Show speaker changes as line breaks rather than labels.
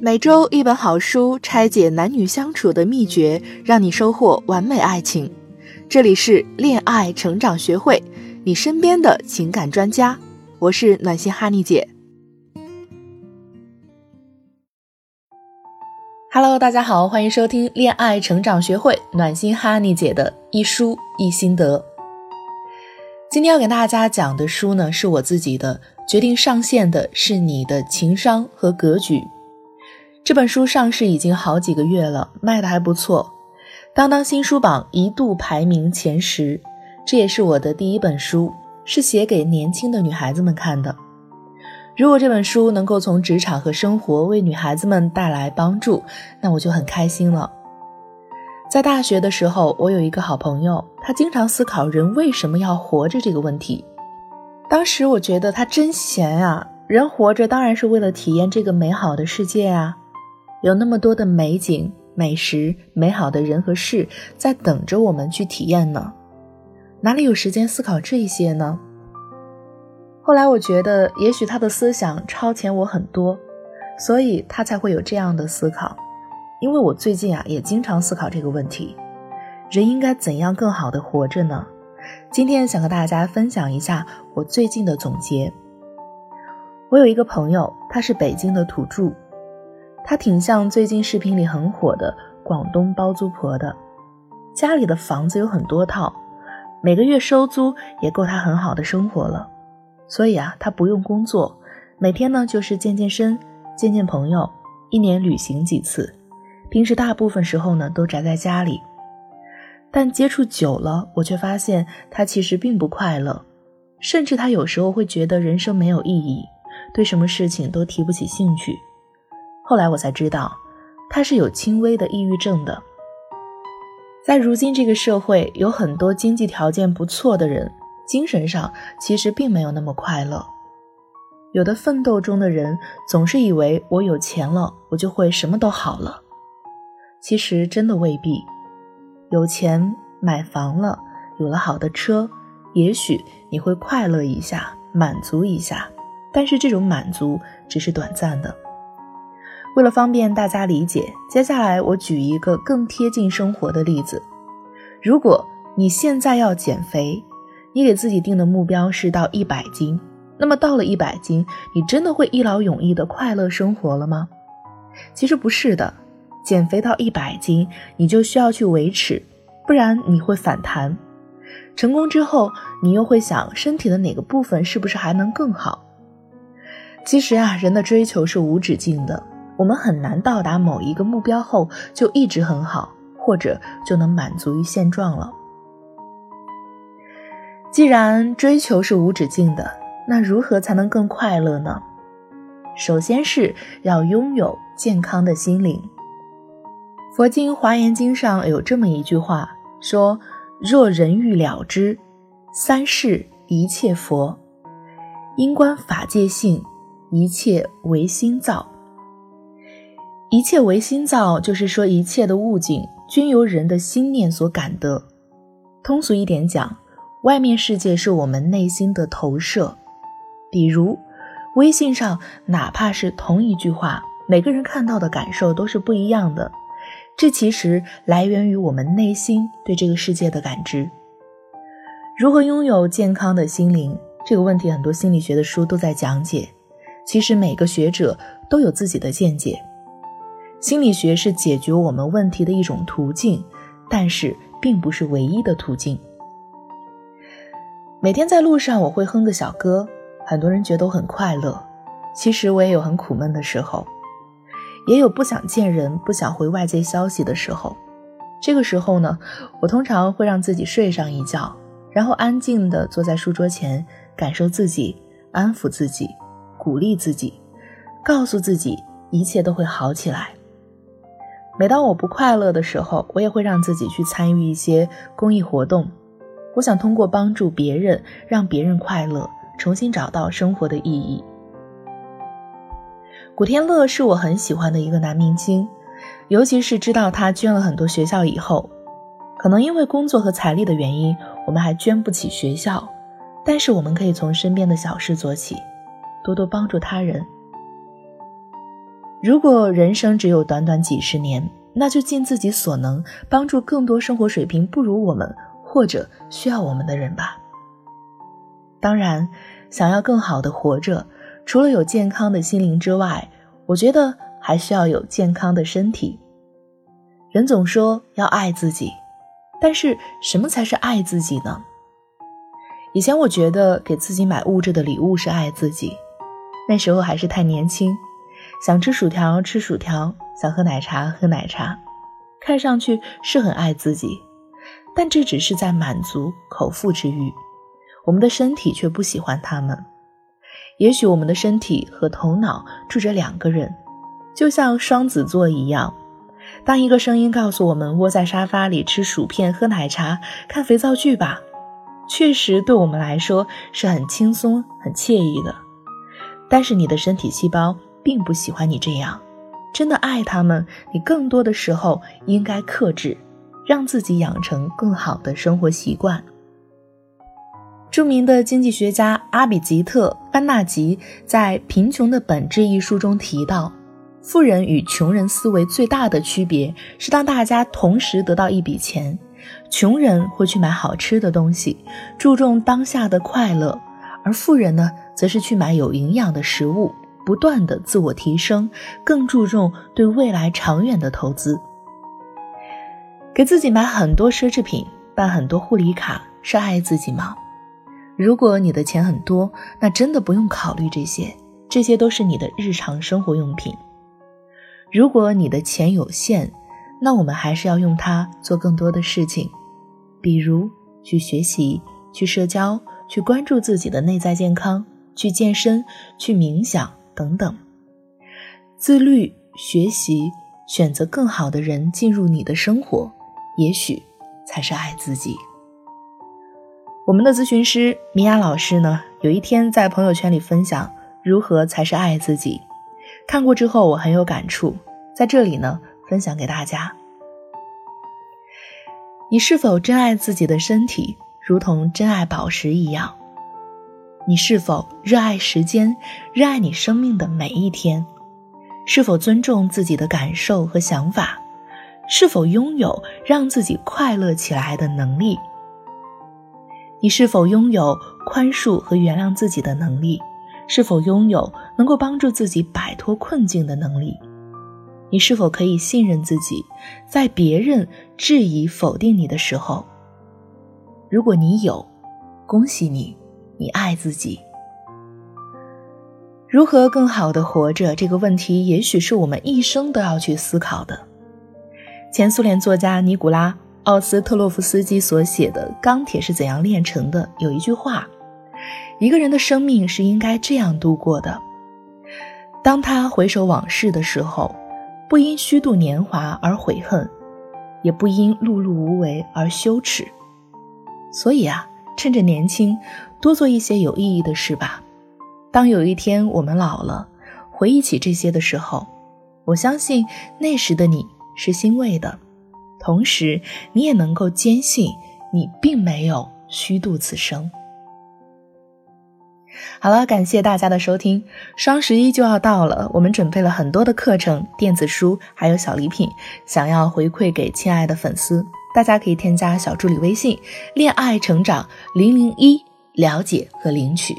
每周一本好书，拆解男女相处的秘诀，让你收获完美爱情。这里是恋爱成长学会，你身边的情感专家。我是暖心哈尼姐。Hello，大家好，欢迎收听恋爱成长学会暖心哈尼姐的一书一心得。今天要给大家讲的书呢，是我自己的，决定上线的是你的情商和格局。这本书上市已经好几个月了，卖的还不错，当当新书榜一度排名前十。这也是我的第一本书，是写给年轻的女孩子们看的。如果这本书能够从职场和生活为女孩子们带来帮助，那我就很开心了。在大学的时候，我有一个好朋友，他经常思考人为什么要活着这个问题。当时我觉得他真闲啊，人活着当然是为了体验这个美好的世界啊，有那么多的美景、美食、美好的人和事在等着我们去体验呢，哪里有时间思考这些呢？后来我觉得，也许他的思想超前我很多，所以他才会有这样的思考。因为我最近啊，也经常思考这个问题：人应该怎样更好的活着呢？今天想和大家分享一下我最近的总结。我有一个朋友，他是北京的土著，他挺像最近视频里很火的广东包租婆的，家里的房子有很多套，每个月收租也够他很好的生活了。所以啊，他不用工作，每天呢就是健健身、见见朋友，一年旅行几次，平时大部分时候呢都宅在家里。但接触久了，我却发现他其实并不快乐，甚至他有时候会觉得人生没有意义，对什么事情都提不起兴趣。后来我才知道，他是有轻微的抑郁症的。在如今这个社会，有很多经济条件不错的人。精神上其实并没有那么快乐。有的奋斗中的人总是以为我有钱了，我就会什么都好了。其实真的未必。有钱买房了，有了好的车，也许你会快乐一下，满足一下。但是这种满足只是短暂的。为了方便大家理解，接下来我举一个更贴近生活的例子：如果你现在要减肥，你给自己定的目标是到一百斤，那么到了一百斤，你真的会一劳永逸的快乐生活了吗？其实不是的，减肥到一百斤，你就需要去维持，不然你会反弹。成功之后，你又会想身体的哪个部分是不是还能更好？其实啊，人的追求是无止境的，我们很难到达某一个目标后就一直很好，或者就能满足于现状了。既然追求是无止境的，那如何才能更快乐呢？首先是要拥有健康的心灵。佛经华严经上有这么一句话，说：“若人欲了之，三世一切佛，因观法界性，一切唯心造。一切唯心造，就是说一切的物境均由人的心念所感得。通俗一点讲。”外面世界是我们内心的投射，比如微信上，哪怕是同一句话，每个人看到的感受都是不一样的。这其实来源于我们内心对这个世界的感知。如何拥有健康的心灵？这个问题，很多心理学的书都在讲解。其实每个学者都有自己的见解。心理学是解决我们问题的一种途径，但是并不是唯一的途径。每天在路上，我会哼个小歌，很多人觉得我很快乐。其实我也有很苦闷的时候，也有不想见人、不想回外界消息的时候。这个时候呢，我通常会让自己睡上一觉，然后安静地坐在书桌前，感受自己，安抚自己，鼓励自己，告诉自己一切都会好起来。每当我不快乐的时候，我也会让自己去参与一些公益活动。我想通过帮助别人，让别人快乐，重新找到生活的意义。古天乐是我很喜欢的一个男明星，尤其是知道他捐了很多学校以后，可能因为工作和财力的原因，我们还捐不起学校，但是我们可以从身边的小事做起，多多帮助他人。如果人生只有短短几十年，那就尽自己所能，帮助更多生活水平不如我们或者需要我们的人吧。当然，想要更好的活着，除了有健康的心灵之外，我觉得还需要有健康的身体。人总说要爱自己，但是什么才是爱自己呢？以前我觉得给自己买物质的礼物是爱自己，那时候还是太年轻。想吃薯条吃薯条，想喝奶茶喝奶茶，看上去是很爱自己，但这只是在满足口腹之欲，我们的身体却不喜欢它们。也许我们的身体和头脑住着两个人，就像双子座一样。当一个声音告诉我们窝在沙发里吃薯片、喝奶茶、看肥皂剧吧，确实对我们来说是很轻松、很惬意的。但是你的身体细胞。并不喜欢你这样，真的爱他们，你更多的时候应该克制，让自己养成更好的生活习惯。著名的经济学家阿比吉特·班纳吉在《贫穷的本质》一书中提到，富人与穷人思维最大的区别是，当大家同时得到一笔钱，穷人会去买好吃的东西，注重当下的快乐，而富人呢，则是去买有营养的食物。不断的自我提升，更注重对未来长远的投资。给自己买很多奢侈品，办很多护理卡，是爱自己吗？如果你的钱很多，那真的不用考虑这些，这些都是你的日常生活用品。如果你的钱有限，那我们还是要用它做更多的事情，比如去学习、去社交、去关注自己的内在健康、去健身、去冥想。等等，自律、学习、选择更好的人进入你的生活，也许才是爱自己。我们的咨询师米娅老师呢，有一天在朋友圈里分享如何才是爱自己，看过之后我很有感触，在这里呢分享给大家。你是否珍爱自己的身体，如同珍爱宝石一样？你是否热爱时间，热爱你生命的每一天？是否尊重自己的感受和想法？是否拥有让自己快乐起来的能力？你是否拥有宽恕和原谅自己的能力？是否拥有能够帮助自己摆脱困境的能力？你是否可以信任自己，在别人质疑否定你的时候？如果你有，恭喜你。你爱自己，如何更好的活着？这个问题也许是我们一生都要去思考的。前苏联作家尼古拉·奥斯特洛夫斯基所写的《钢铁是怎样炼成的》有一句话：一个人的生命是应该这样度过的。当他回首往事的时候，不因虚度年华而悔恨，也不因碌碌无为而羞耻。所以啊，趁着年轻。多做一些有意义的事吧。当有一天我们老了，回忆起这些的时候，我相信那时的你是欣慰的，同时你也能够坚信你并没有虚度此生。好了，感谢大家的收听。双十一就要到了，我们准备了很多的课程、电子书，还有小礼品，想要回馈给亲爱的粉丝，大家可以添加小助理微信“恋爱成长零零一”。了解和领取。